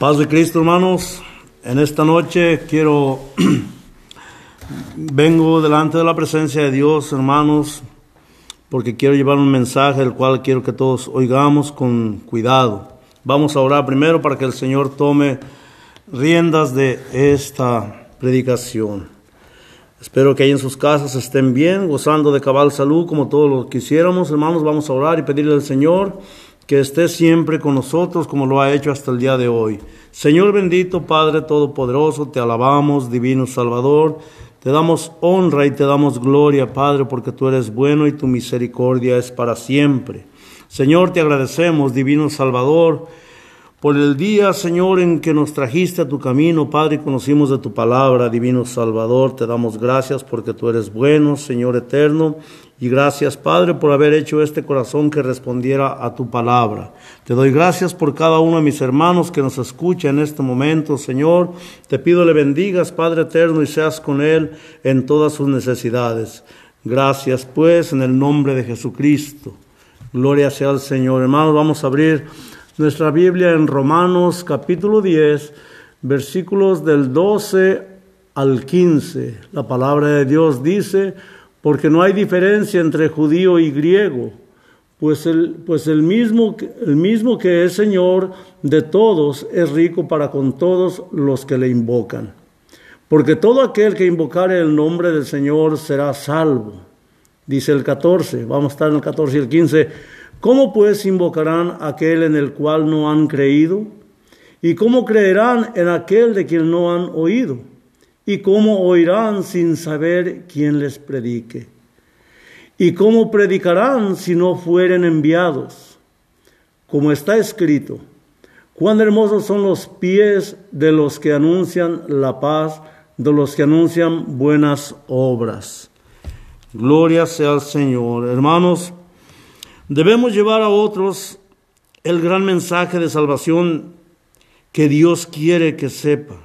Paz de Cristo, hermanos. En esta noche quiero, vengo delante de la presencia de Dios, hermanos, porque quiero llevar un mensaje el cual quiero que todos oigamos con cuidado. Vamos a orar primero para que el Señor tome riendas de esta predicación. Espero que ahí en sus casas estén bien, gozando de cabal salud como todos lo quisiéramos. Hermanos, vamos a orar y pedirle al Señor que esté siempre con nosotros como lo ha hecho hasta el día de hoy. Señor bendito, Padre Todopoderoso, te alabamos, Divino Salvador, te damos honra y te damos gloria, Padre, porque tú eres bueno y tu misericordia es para siempre. Señor, te agradecemos, Divino Salvador, por el día, Señor, en que nos trajiste a tu camino, Padre, y conocimos de tu palabra, Divino Salvador. Te damos gracias porque tú eres bueno, Señor eterno, y gracias, Padre, por haber hecho este corazón que respondiera a tu palabra. Te doy gracias por cada uno de mis hermanos que nos escucha en este momento, Señor. Te pido le bendigas, Padre eterno, y seas con él en todas sus necesidades. Gracias, pues, en el nombre de Jesucristo. Gloria sea al Señor. Hermanos, vamos a abrir nuestra Biblia en Romanos capítulo 10, versículos del 12 al 15. La palabra de Dios dice, porque no hay diferencia entre judío y griego, pues el, pues el, mismo, el mismo que es Señor de todos es rico para con todos los que le invocan. Porque todo aquel que invocare el nombre del Señor será salvo. Dice el 14, vamos a estar en el 14 y el 15 ¿Cómo pues invocarán aquel en el cual no han creído? ¿Y cómo creerán en aquel de quien no han oído? ¿Y cómo oirán sin saber quién les predique? ¿Y cómo predicarán si no fueren enviados? Como está escrito, cuán hermosos son los pies de los que anuncian la paz, de los que anuncian buenas obras. Gloria sea al Señor. Hermanos, Debemos llevar a otros el gran mensaje de salvación que Dios quiere que sepa.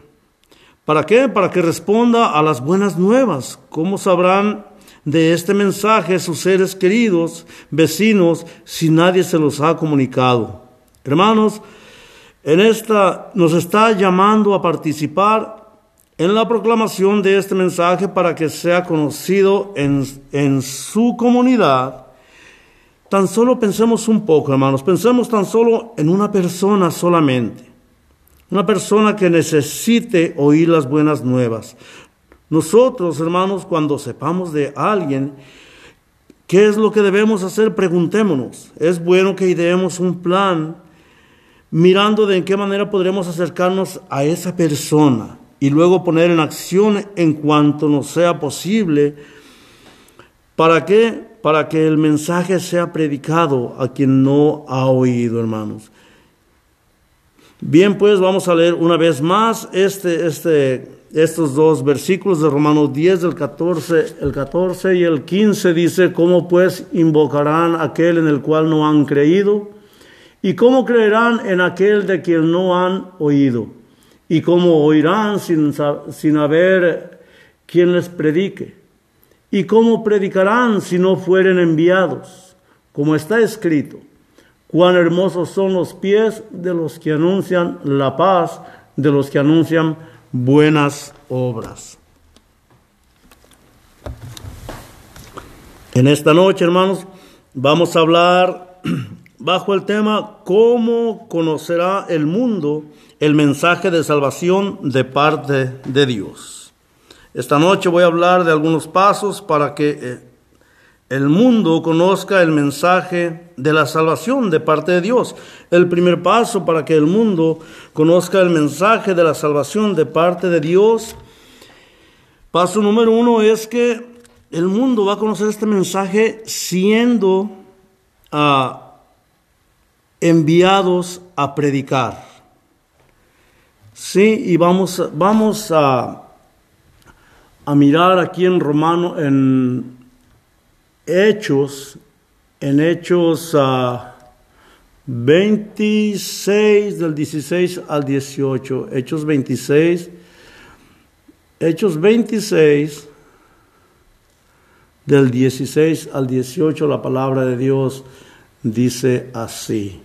¿Para qué? Para que responda a las buenas nuevas. ¿Cómo sabrán de este mensaje sus seres queridos, vecinos, si nadie se los ha comunicado? Hermanos, en esta nos está llamando a participar en la proclamación de este mensaje para que sea conocido en, en su comunidad Tan solo pensemos un poco, hermanos, pensemos tan solo en una persona solamente, una persona que necesite oír las buenas nuevas. Nosotros, hermanos, cuando sepamos de alguien, ¿qué es lo que debemos hacer? Preguntémonos. Es bueno que ideemos un plan mirando de en qué manera podremos acercarnos a esa persona y luego poner en acción en cuanto nos sea posible. ¿Para qué? para que el mensaje sea predicado a quien no ha oído, hermanos. Bien, pues vamos a leer una vez más este, este, estos dos versículos de Romanos 10, del 14, el 14 y el 15 dice, ¿cómo pues invocarán aquel en el cual no han creído? ¿Y cómo creerán en aquel de quien no han oído? ¿Y cómo oirán sin, sin haber quien les predique? ¿Y cómo predicarán si no fueren enviados? Como está escrito, cuán hermosos son los pies de los que anuncian la paz, de los que anuncian buenas obras. En esta noche, hermanos, vamos a hablar bajo el tema ¿Cómo conocerá el mundo el mensaje de salvación de parte de Dios? Esta noche voy a hablar de algunos pasos para que eh, el mundo conozca el mensaje de la salvación de parte de Dios. El primer paso para que el mundo conozca el mensaje de la salvación de parte de Dios. Paso número uno es que el mundo va a conocer este mensaje siendo ah, enviados a predicar. Sí, y vamos, vamos a a mirar aquí en Romano, en Hechos, en Hechos 26 ah, del 16 al 18, Hechos 26, Hechos 26 del 16 al 18, la palabra de Dios dice así.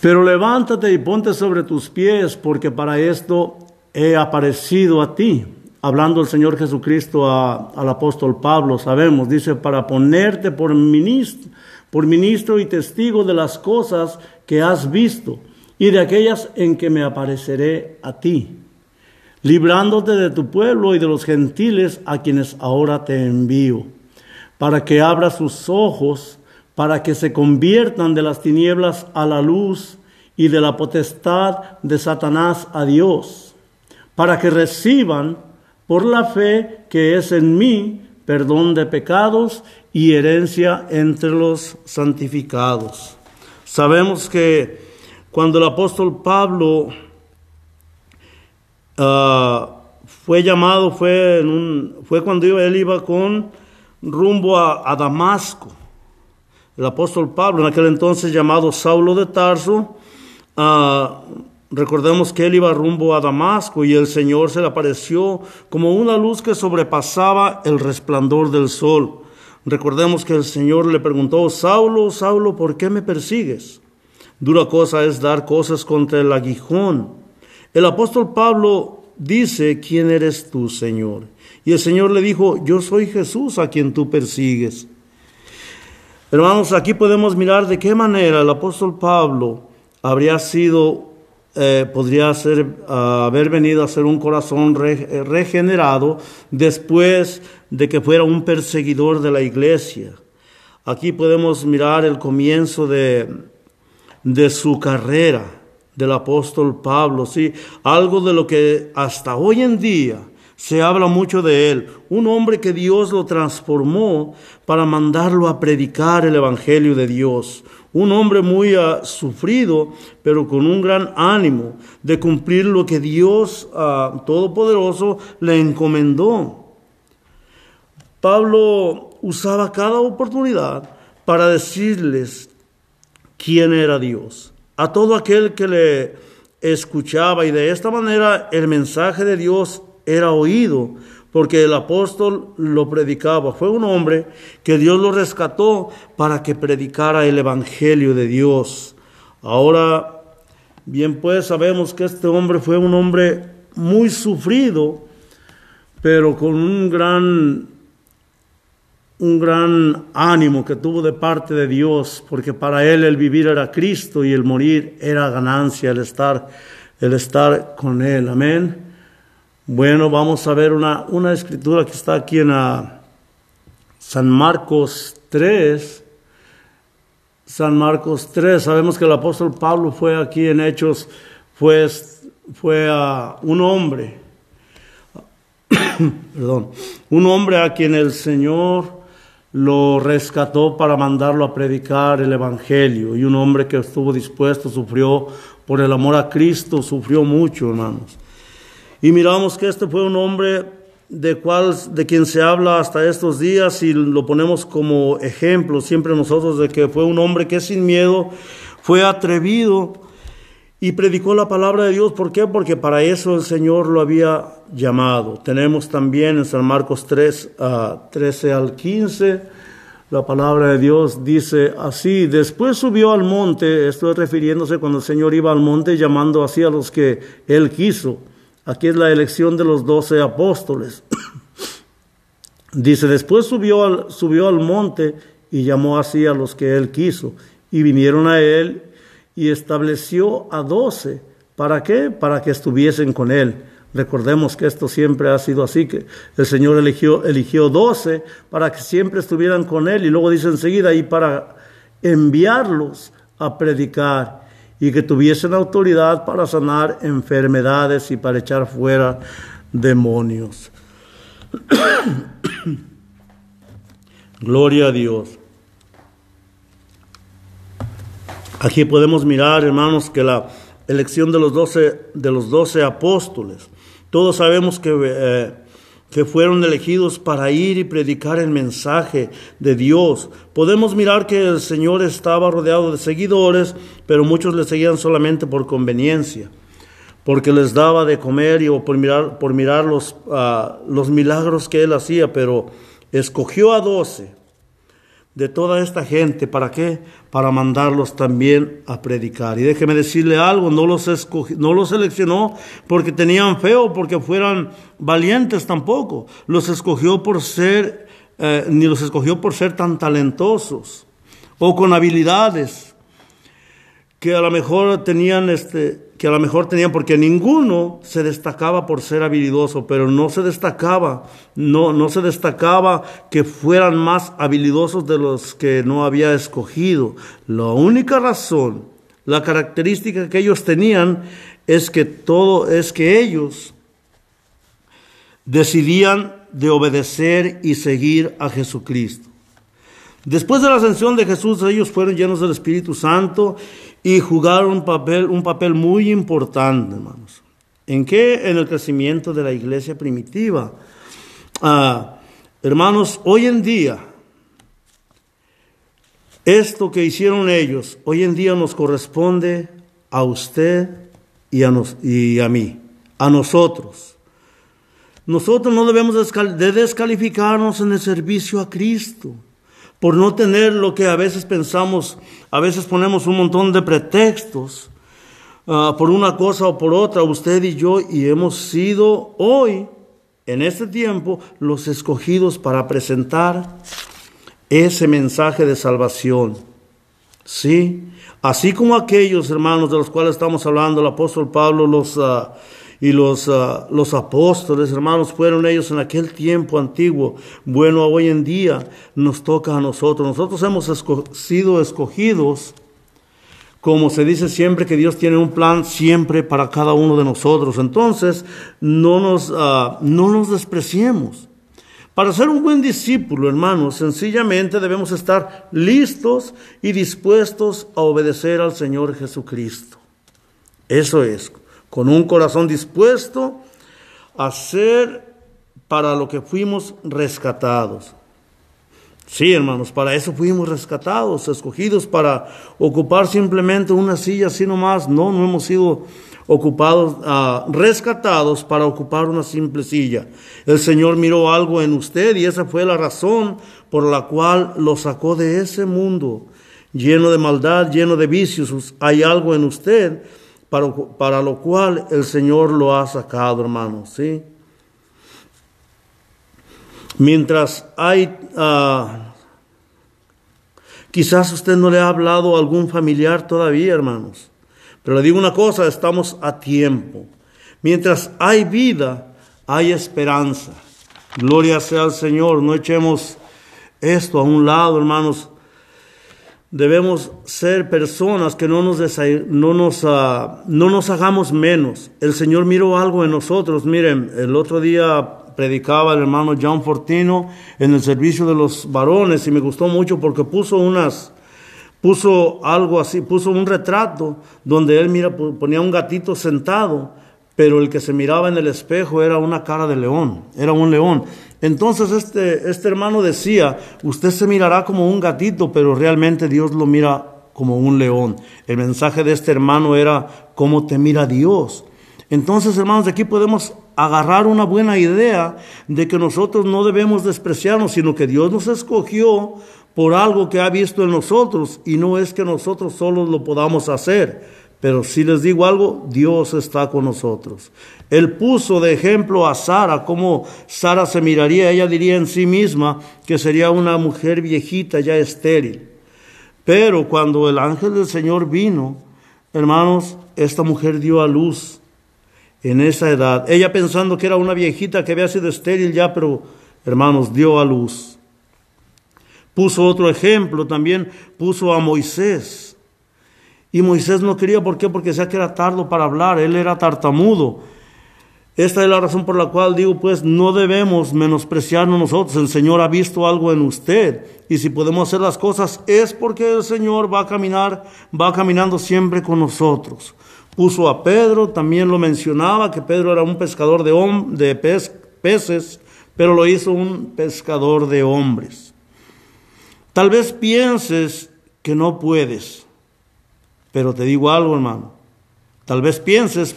Pero levántate y ponte sobre tus pies, porque para esto he aparecido a ti. Hablando el Señor Jesucristo al apóstol Pablo, sabemos, dice, para ponerte por ministro, por ministro y testigo de las cosas que has visto y de aquellas en que me apareceré a ti, librándote de tu pueblo y de los gentiles a quienes ahora te envío, para que abra sus ojos, para que se conviertan de las tinieblas a la luz y de la potestad de Satanás a Dios, para que reciban por la fe que es en mí perdón de pecados y herencia entre los santificados. Sabemos que cuando el apóstol Pablo ah, fue llamado, fue, en un, fue cuando él iba con rumbo a, Damasco. El apóstol Pablo, en aquel entonces llamado Saulo de Tarso, ah, recordemos que él iba rumbo a Damasco y el Señor se le apareció como una luz que sobrepasaba el resplandor del sol. Recordemos que el Señor le preguntó, Saulo, Saulo, ¿por qué me persigues? Dura cosa es dar cosas contra el aguijón. El apóstol Pablo dice, ¿quién eres tú, Señor? Y el Señor le dijo, yo soy Jesús a quien tú persigues. Hermanos, aquí podemos mirar de qué manera el apóstol Pablo habría sido, eh, podría ser, haber venido a ser un corazón regenerado después de que fuera un perseguidor de la iglesia. Aquí podemos mirar el comienzo de, de su carrera del apóstol Pablo, sí, algo de lo que hasta hoy en día se habla mucho de él, un hombre que Dios lo transformó para mandarlo a predicar el evangelio de Dios, un hombre muy uh, sufrido, pero con un gran ánimo de cumplir lo que Dios uh, Todopoderoso le encomendó. Pablo usaba cada oportunidad para decirles quién era Dios, a todo aquel que le escuchaba y de esta manera el mensaje de Dios era oído porque el apóstol lo predicaba. Fue un hombre que Dios lo rescató para que predicara el Evangelio de Dios. Ahora, bien pues sabemos que este hombre fue un hombre muy sufrido, pero con un gran un gran ánimo que tuvo de parte de Dios, porque para él el vivir era Cristo y el morir era ganancia, el estar, el estar con él. Amén. Bueno, vamos a ver una, una escritura que está aquí en San Marcos 3. San Marcos 3, sabemos que el apóstol Pablo fue aquí en Hechos, fue, fue a un hombre, perdón, un hombre a quien el Señor lo rescató para mandarlo a predicar el Evangelio. Y un hombre que estuvo dispuesto, sufrió por el amor a Cristo, sufrió mucho, hermanos. Y miramos que este fue un hombre de, cual, de quien se habla hasta estos días y lo ponemos como ejemplo siempre nosotros de que fue un hombre que sin miedo fue atrevido y predicó la palabra de Dios. ¿Por qué? Porque para eso el Señor lo había llamado. Tenemos también en San Marcos 3, 13 al 15, la palabra de Dios dice así, después subió al monte, estoy refiriéndose cuando el Señor iba al monte llamando así a los que él quiso. Aquí es la elección de los doce apóstoles. dice, después subió al, monte y llamó así a los que él quiso. Y vinieron a él y estableció a doce. ¿Para qué? Para que estuviesen con él. Recordemos que esto siempre ha sido así, que el Señor eligió, eligió doce para que siempre estuvieran con él y luego dice enseguida y para enviarlos a predicar y que tuviesen autoridad para sanar enfermedades y para echar fuera demonios. Gloria a Dios. Aquí podemos mirar, hermanos, que la elección de los doce, de los doce apóstoles, todos sabemos que, eh, que fueron elegidos para ir y predicar el mensaje de Dios. Podemos mirar que el Señor estaba rodeado de seguidores, pero muchos le seguían solamente por conveniencia, porque les daba de comer y, o por mirar, por ah, los milagros que él hacía, pero escogió a doce de toda esta gente. ¿Para qué? Para mandarlos también a predicar. Y déjeme decirle algo, no los, no los seleccionó porque tenían fe o porque fueran valientes tampoco. Los escogió por ser, eh, ni los escogió por ser tan talentosos o con habilidades que a lo mejor tenían este, que a lo mejor tenían, porque ninguno se destacaba por ser habilidoso, pero no se destacaba, no, no se destacaba que fueran más habilidosos de los que no había escogido. La única razón, la característica que ellos tenían es que todo, es que ellos decidían de obedecer y seguir a Jesucristo. Después de la ascensión de Jesús, ellos fueron llenos del Espíritu Santo y jugaron un papel, un papel muy importante, hermanos. ¿En qué? En el crecimiento de la iglesia primitiva. Ah, hermanos, hoy en día, esto que hicieron ellos, hoy en día nos corresponde a usted y a, nos, y a mí, a nosotros. Nosotros no debemos de descalificarnos en el servicio a Cristo por no tener lo que a veces pensamos, a veces ponemos un montón de pretextos ah, por una cosa o por otra, usted y yo, y hemos sido hoy, en este tiempo, los escogidos para presentar ese mensaje de salvación. Sí, así como aquellos hermanos de los cuales estamos hablando, el apóstol Pablo los... Uh, y los, ah, los apóstoles, hermanos, fueron ellos en aquel tiempo antiguo. Bueno, hoy en día nos toca a nosotros. Nosotros hemos sido escogidos, como se dice siempre, que Dios tiene un plan siempre para cada uno de nosotros. Entonces, no nos, uh, no nos despreciemos. Para ser un buen discípulo, hermanos, sencillamente debemos estar listos y dispuestos a obedecer al Señor Jesucristo. Eso es con un corazón dispuesto a ser para lo que fuimos rescatados. Sí, hermanos, para eso fuimos rescatados, escogidos para ocupar simplemente una silla así nomás. No, no hemos sido ocupados, uh, rescatados para ocupar una simple silla. El Señor miró algo en usted y esa fue la razón por la cual lo sacó de ese mundo lleno de maldad, lleno de vicios. Hay algo en usted para, lo cual el Señor lo ha sacado, hermanos, ¿sí? Mientras hay, ah, quizás usted no le ha hablado a algún familiar todavía, hermanos, pero le digo una cosa, estamos a tiempo. Mientras hay vida, hay esperanza. Gloria sea al Señor, no echemos esto a un lado, hermanos debemos ser personas que no nos, no, nos, ah, no nos hagamos menos. El Señor miró algo en nosotros. Miren, el otro día predicaba el hermano John Fortino en el servicio de los varones y me gustó mucho porque puso unas, puso algo así, puso un retrato donde él mira, ponía un gatito sentado, pero el que se miraba en el espejo era una cara de león, era un león. Entonces este, este hermano decía, usted se mirará como un gatito, pero realmente Dios lo mira como un león. El mensaje de este hermano era, ¿cómo te mira Dios? Entonces, hermanos, de aquí podemos agarrar una buena idea de que nosotros no debemos despreciarnos, sino que Dios nos escogió por algo que ha visto en nosotros y no es que nosotros solos lo podamos hacer. Pero si les digo algo, Dios está con nosotros. Él puso de ejemplo a Sara, cómo Sara se miraría, ella diría en sí misma que sería una mujer viejita, ya estéril. Pero cuando el ángel del Señor vino, hermanos, esta mujer dio a luz en esa edad. Ella pensando que era una viejita que había sido estéril ya, pero hermanos, dio a luz. Puso otro ejemplo, también puso a Moisés. Y Moisés no quería, ¿por qué? Porque decía que era tardo para hablar, él era tartamudo. Esta es la razón por la cual digo, pues no debemos menospreciarnos nosotros. El Señor ha visto algo en usted. Y si podemos hacer las cosas es porque el Señor va a caminar, va caminando siempre con nosotros. Puso a Pedro, también lo mencionaba, que Pedro era un pescador de, de peces, pero lo hizo un pescador de hombres. Tal vez pienses que no puedes, pero te digo algo, hermano. Tal vez pienses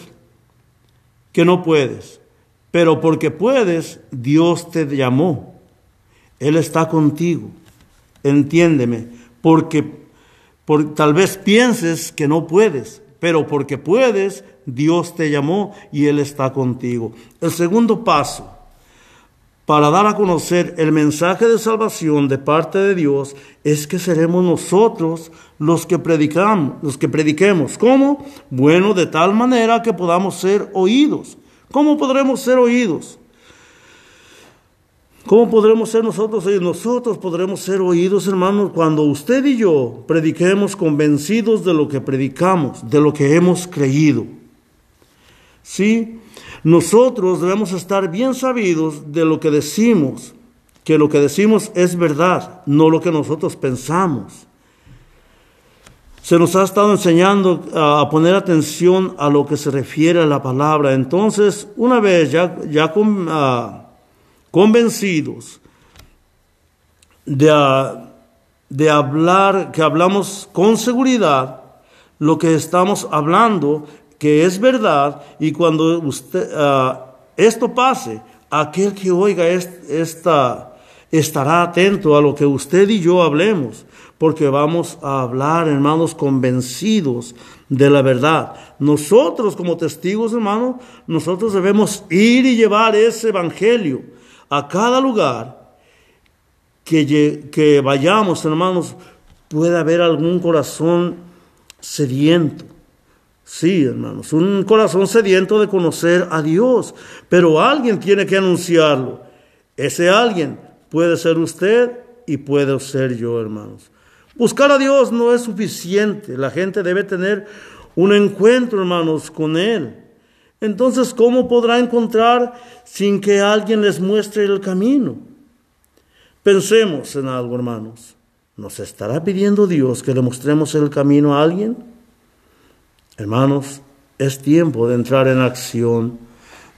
que no puedes, pero porque puedes, Dios te llamó. Él está contigo. entiéndeme, porque por, tal vez pienses que no puedes, pero porque puedes, Dios te llamó y Él está contigo. El segundo paso para dar a conocer el mensaje de salvación de parte de Dios es que seremos nosotros los que predicamos, los que prediquemos. ¿Cómo? Bueno, de tal manera que podamos ser oídos. ¿Cómo podremos ser oídos? ¿Cómo podremos ser nosotros oídos? Nosotros podremos ser oídos, hermanos, cuando usted y yo prediquemos convencidos de lo que predicamos, de lo que hemos creído. ¿Sí? Nosotros debemos estar bien sabidos de lo que decimos, que lo que decimos es verdad, no lo que nosotros pensamos. Se nos ha estado enseñando a poner atención a lo que se refiere a la palabra. Entonces, una vez ya, ya ah, convencidos de, ah, de hablar, que hablamos con seguridad, lo que estamos hablando que es verdad y cuando usted, ah, esto pase, aquel que oiga esta, estará atento a lo que usted y yo hablemos, porque vamos a hablar, hermanos, convencidos de la verdad. Nosotros como testigos, hermanos, nosotros debemos ir y llevar ese evangelio a cada lugar que, que vayamos, hermanos, puede haber algún corazón sediento Sí, hermanos, un corazón sediento de conocer a Dios, pero alguien tiene que anunciarlo. Ese alguien puede ser usted y puede ser yo, hermanos. Buscar a Dios no es suficiente, la gente debe tener un encuentro, hermanos, con Él. Entonces, ¿cómo podrá encontrar sin que alguien les muestre el camino? Pensemos en algo, hermanos. ¿Nos estará pidiendo Dios que le mostremos el camino a alguien? Hermanos, es tiempo de entrar en acción.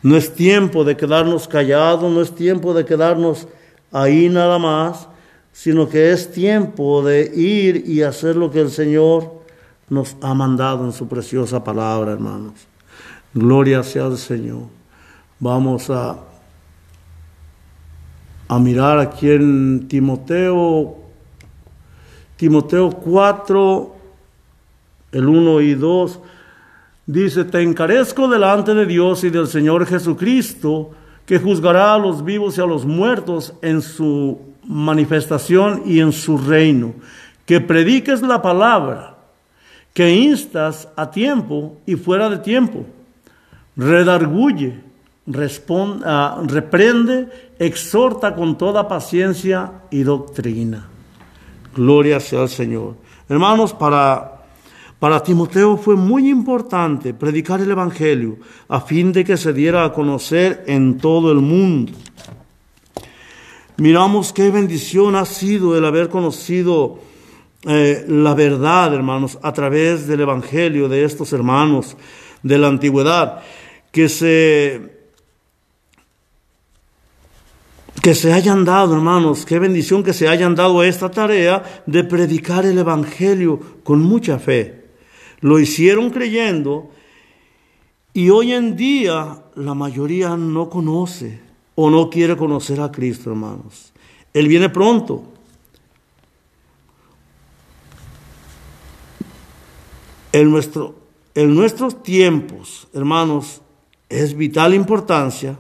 No es tiempo de quedarnos callados, no es tiempo de quedarnos ahí nada más, sino que es tiempo de ir y hacer lo que el Señor nos ha mandado en su preciosa palabra, hermanos. Gloria sea al Señor. Vamos a, a mirar aquí en Timoteo, Timoteo 4, el 1 y 2. Dice, te encarezco delante de Dios y del Señor Jesucristo, que juzgará a los vivos y a los muertos en su manifestación y en su reino, que prediques la palabra, que instas a tiempo y fuera de tiempo, redarguye, uh, reprende, exhorta con toda paciencia y doctrina. Gloria sea al Señor. Hermanos, para para Timoteo fue muy importante predicar el Evangelio a fin de que se diera a conocer en todo el mundo. Miramos qué bendición ha sido el haber conocido eh, la verdad, hermanos, a través del Evangelio de estos hermanos de la antigüedad, que se que se hayan dado, hermanos, qué bendición que se hayan dado esta tarea de predicar el Evangelio con mucha fe. Lo hicieron creyendo y hoy en día la mayoría no conoce o no quiere conocer a Cristo, hermanos. Él viene pronto. En, nuestro, en nuestros tiempos, hermanos, es vital importancia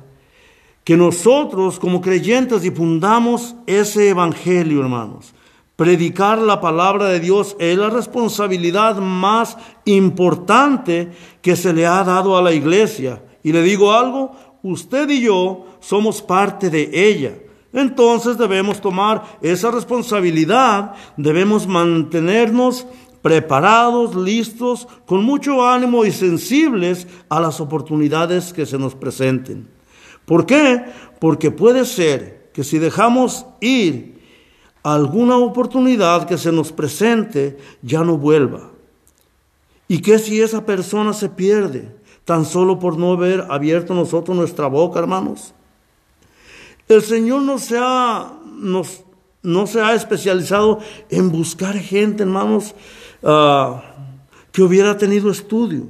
que nosotros como creyentes difundamos ese evangelio, hermanos. Predicar la palabra de Dios es la responsabilidad más importante que se le ha dado a la iglesia. Y le digo algo, usted y yo somos parte de ella. Entonces debemos tomar esa responsabilidad, debemos mantenernos preparados, listos, con mucho ánimo y sensibles a las oportunidades que se nos presenten. ¿Por qué? Porque puede ser que si dejamos ir alguna oportunidad que se nos presente ya no vuelva. ¿Y qué si esa persona se pierde tan solo por no haber abierto nosotros nuestra boca, hermanos? El Señor no se ha, no se ha especializado en buscar gente, hermanos, ah, que hubiera tenido estudio.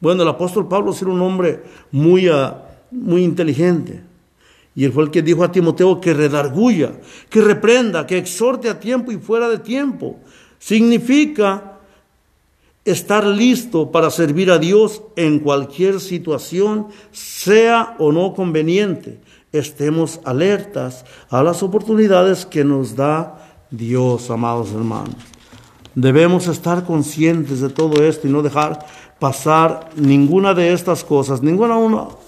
Bueno, el apóstol Pablo era un hombre muy, ah, muy inteligente Y él fue el que dijo a Timoteo que redarguya, que reprenda, que exhorte a tiempo y fuera de tiempo. Significa estar listo para servir a Dios en cualquier situación, sea o no conveniente. Estemos alertas a las oportunidades que nos da Dios, amados hermanos. Debemos estar conscientes de todo esto y no dejar pasar ninguna de estas cosas, ninguna,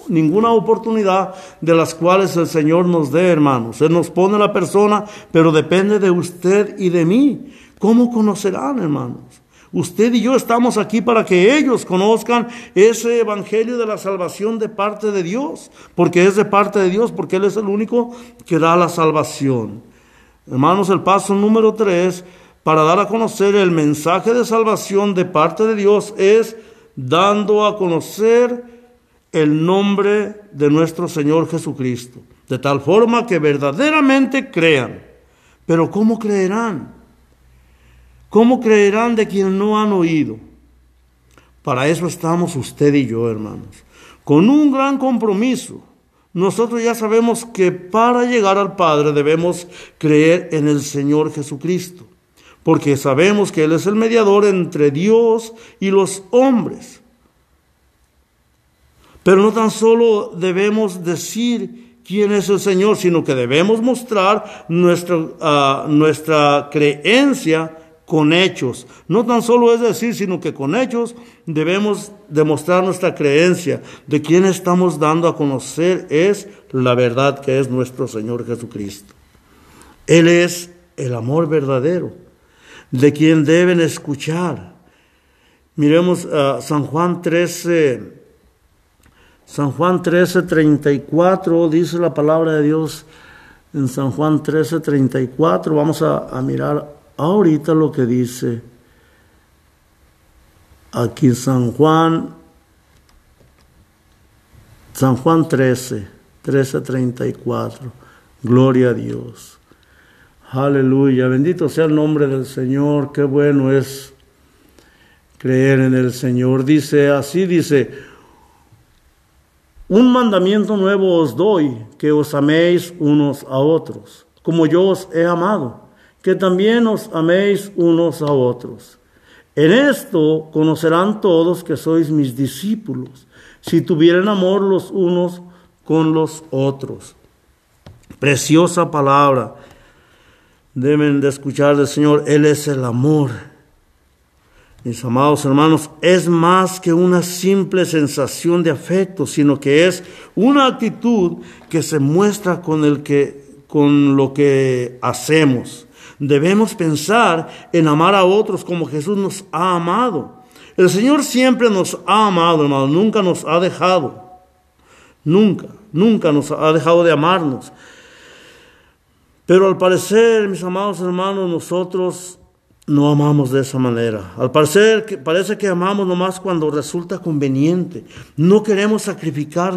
ninguna oportunidad de las cuales el Señor nos dé, hermanos. Él nos pone la persona, pero depende de usted y de mí. ¿Cómo conocerán, hermanos? Usted y yo estamos aquí para que ellos conozcan ese evangelio de la salvación de parte de Dios, porque es de parte de Dios, porque Él es el único que da la salvación. Hermanos, el paso número tres para dar a conocer el mensaje de salvación de parte de Dios es dando a conocer el nombre de nuestro Señor Jesucristo, de tal forma que verdaderamente crean. Pero ¿cómo creerán? ¿Cómo creerán de quien no han oído? Para eso estamos usted y yo, hermanos, con un gran compromiso. Nosotros ya sabemos que para llegar al Padre debemos creer en el Señor Jesucristo porque sabemos que Él es el mediador entre Dios y los hombres. Pero no tan solo debemos decir quién es el Señor, sino que debemos mostrar nuestra, ah, nuestra creencia con hechos. No tan solo es decir, sino que con hechos debemos demostrar nuestra creencia de quién estamos dando a conocer es la verdad que es nuestro Señor Jesucristo. Él es el amor verdadero de quien deben escuchar. Miremos a San Juan 13, San Juan 13, 34, dice la palabra de Dios en San Juan 13, 34. Vamos a, a mirar ahorita lo que dice aquí San Juan, San Juan 13, 13, 34. Gloria a Dios. Aleluya, bendito sea el nombre del Señor, qué bueno es creer en el Señor. Dice así, dice, un mandamiento nuevo os doy, que os améis unos a otros, como yo os he amado, que también os améis unos a otros. En esto conocerán todos que sois mis discípulos, si tuvieren amor los unos con los otros. Preciosa palabra deben de escuchar del Señor, Él es el amor. Mis amados hermanos, es más que una simple sensación de afecto, sino que es una actitud que se muestra con, el que, con lo que hacemos. Debemos pensar en amar a otros como Jesús nos ha amado. El Señor siempre nos ha amado, hermano, nunca nos ha dejado. Nunca, nunca nos ha dejado de amarnos. Pero al parecer, mis amados hermanos, nosotros no amamos de esa manera. Al parecer, parece que amamos nomás cuando resulta conveniente. No queremos sacrificar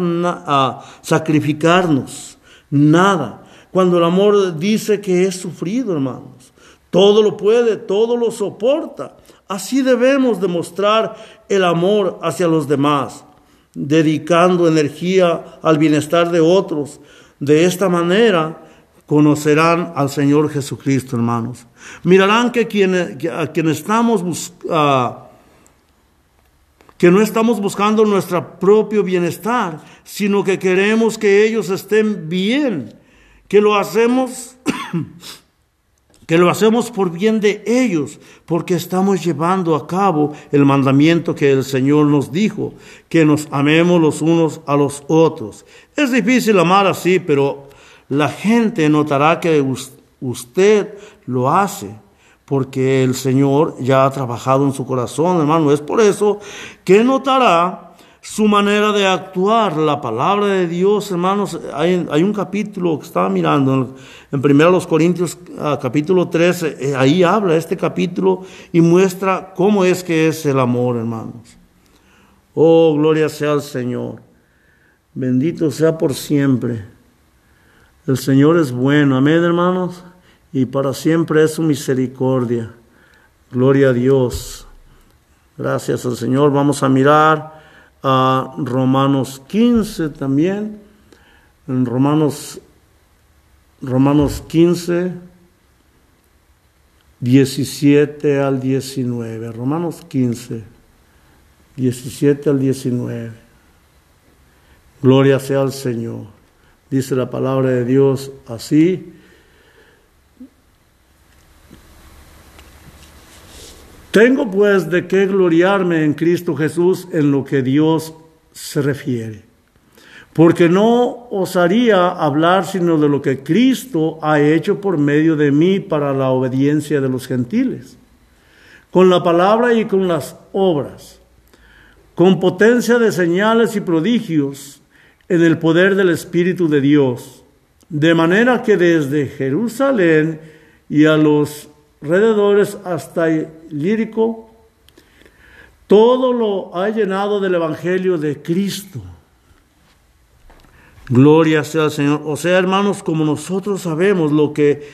sacrificarnos nada. Cuando el amor dice que es sufrido, hermanos. Todo lo puede, todo lo soporta. Así debemos demostrar el amor hacia los demás, dedicando energía al bienestar de otros. De esta manera, conocerán al Señor Jesucristo, hermanos. Mirarán que, quien, a quien estamos que no estamos buscando nuestro propio bienestar, sino que queremos que ellos estén bien, que lo hacemos que lo hacemos por bien de ellos, porque estamos llevando a cabo el mandamiento que el Señor nos dijo, que nos amemos los unos a los otros. Es difícil amar así, pero la gente notará que usted lo hace porque el Señor ya ha trabajado en su corazón, hermano. Es por eso que notará su manera de actuar, la palabra de Dios, hermanos. Hay, un capítulo que estaba mirando en, primero los Corintios, ah, capítulo 13, eh, ahí habla este capítulo y muestra cómo es que es el amor, hermanos. Oh, gloria sea al Señor. Bendito sea por siempre. El Señor es bueno, amén hermanos, y para siempre es su misericordia. Gloria a Dios. Gracias al Señor. Vamos a mirar a Romanos 15 también. en Romanos, Romanos 15, 17 al 19. Romanos 15, 17 al 19. Gloria sea al Señor. Dice la palabra de Dios así. Tengo pues de qué gloriarme en Cristo Jesús en lo que Dios se refiere. Porque no osaría hablar sino de lo que Cristo ha hecho por medio de mí para la obediencia de los gentiles, con la palabra y con las obras, con potencia de señales y prodigios en el poder del Espíritu de Dios, de manera que desde Jerusalén y a los alrededores hasta lírico, todo lo ha llenado del Evangelio de Cristo. Gloria sea al Señor. O sea, hermanos, como nosotros sabemos lo que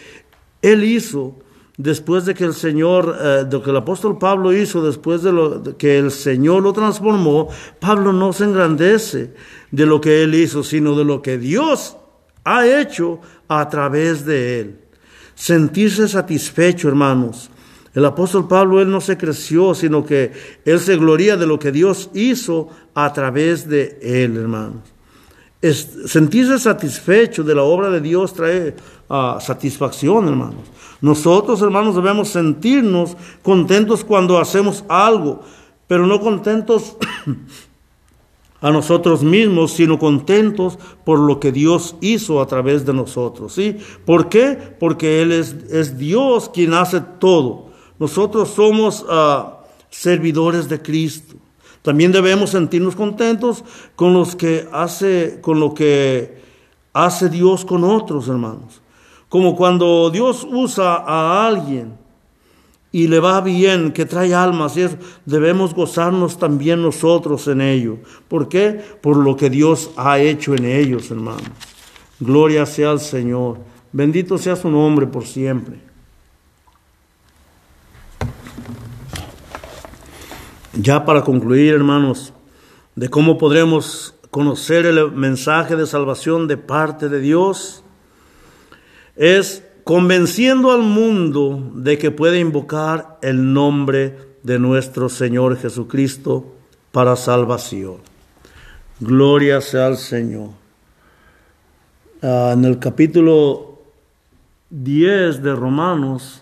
Él hizo después de que el Señor, eh, lo que el apóstol Pablo hizo después de, lo, de que el Señor lo transformó, Pablo no se engrandece de lo que Él hizo, sino de lo que Dios ha hecho a través de Él sentirse satisfecho, hermanos. El apóstol Pablo, él no se creció, sino que él se gloria de lo que Dios hizo a través de él, hermanos. sentirse satisfecho de la obra de Dios trae ah, satisfacción, hermanos. Nosotros, hermanos, debemos sentirnos contentos cuando hacemos algo, pero no contentos a nosotros mismos, sino contentos por lo que Dios hizo a través de nosotros. ¿sí? ¿Por qué? Porque Él es, Dios quien hace todo. Nosotros somos ah, servidores de Cristo. También debemos sentirnos contentos con los que hace, con lo que hace Dios con otros hermanos. Como cuando Dios usa a alguien y le va bien, que trae almas, debemos gozarnos también nosotros en ello. ¿Por qué? Por lo que Dios ha hecho en ellos, hermanos. Gloria sea al Señor. Bendito sea su nombre por siempre. Ya para concluir, hermanos, de cómo podremos conocer el mensaje de salvación de parte de Dios, es convenciendo al mundo de que puede invocar el nombre de nuestro Señor Jesucristo para salvación. Gloria sea al Señor. Ah, en el capítulo 10 de Romanos,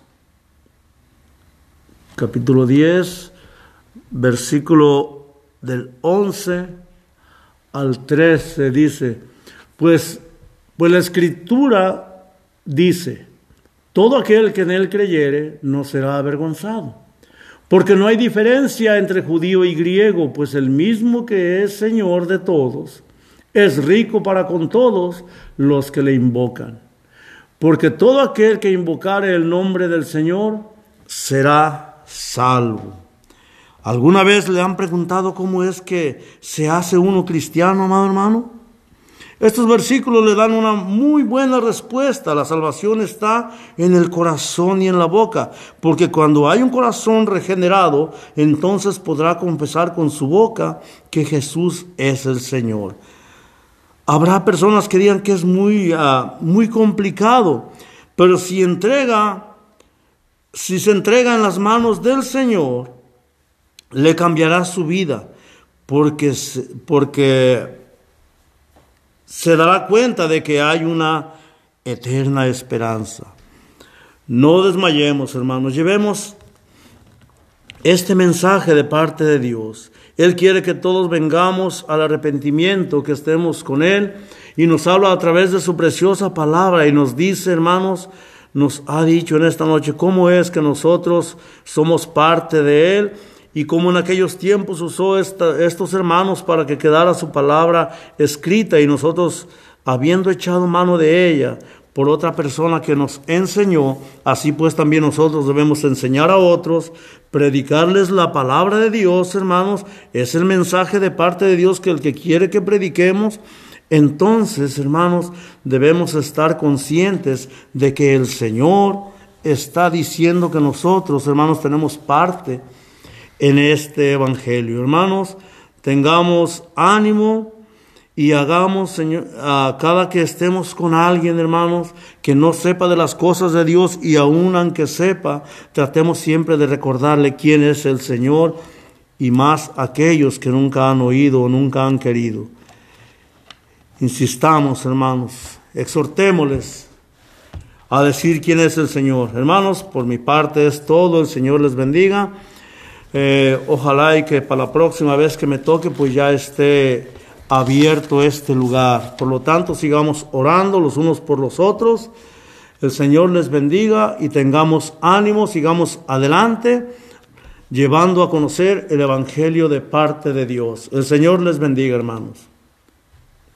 capítulo 10, versículo del 11 al 13 dice, pues, pues la escritura dice, todo aquel que en él creyere no será avergonzado. Porque no hay diferencia entre judío y griego, pues el mismo que es Señor de todos, es rico para con todos los que le invocan. Porque todo aquel que invocare el nombre del Señor será salvo. ¿Alguna vez le han preguntado cómo es que se hace uno cristiano, amado hermano? Estos versículos le dan una muy buena respuesta. La salvación está en el corazón y en la boca, porque cuando hay un corazón regenerado, entonces podrá confesar con su boca que Jesús es el Señor. Habrá personas que digan que es muy, ah, muy complicado, pero si entrega, si se entrega en las manos del Señor, le cambiará su vida, porque, porque se dará cuenta de que hay una eterna esperanza. No desmayemos, hermanos, llevemos este mensaje de parte de Dios. Él quiere que todos vengamos al arrepentimiento, que estemos con Él, y nos habla a través de su preciosa palabra y nos dice, hermanos, nos ha dicho en esta noche cómo es que nosotros somos parte de Él y como en aquellos tiempos usó estos hermanos para que quedara su palabra escrita y nosotros, habiendo echado mano de ella por otra persona que nos enseñó, así pues también nosotros debemos enseñar a otros, predicarles la palabra de Dios, hermanos, es el mensaje de parte de Dios que el que quiere que prediquemos, entonces, hermanos, debemos estar conscientes de que el Señor está diciendo que nosotros, hermanos, tenemos parte en este Evangelio. Hermanos, tengamos ánimo y hagamos, Señor, a cada que estemos con alguien, hermanos, que no sepa de las cosas de Dios y aun aunque sepa, tratemos siempre de recordarle quién es el Señor y más aquellos que nunca han oído o nunca han querido. Insistamos, hermanos, exhortémosles a decir quién es el Señor. Hermanos, por mi parte es todo, el Señor les bendiga. Eh, ojalá y que para la próxima vez que me toque, pues ya esté abierto este lugar. Por lo tanto, sigamos orando los unos por los otros. El Señor les bendiga y tengamos ánimo, sigamos adelante, llevando a conocer el Evangelio de parte de Dios. El Señor les bendiga, hermanos.